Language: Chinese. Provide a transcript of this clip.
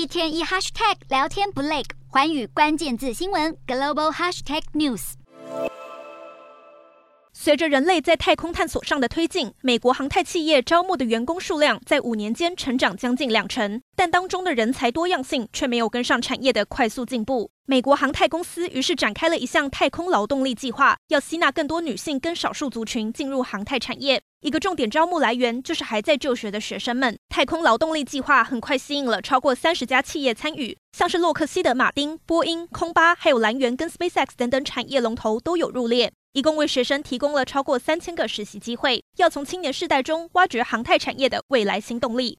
一天一 hashtag 聊天不累，寰宇关键字新闻 global hashtag news。随着人类在太空探索上的推进，美国航太企业招募的员工数量在五年间成长将近两成，但当中的人才多样性却没有跟上产业的快速进步。美国航太公司于是展开了一项太空劳动力计划，要吸纳更多女性跟少数族群进入航太产业。一个重点招募来源就是还在就学的学生们。太空劳动力计划很快吸引了超过三十家企业参与，像是洛克希德马丁、波音、空巴，还有蓝源跟 SpaceX 等等产业龙头都有入列。一共为学生提供了超过三千个实习机会，要从青年世代中挖掘航太产业的未来新动力。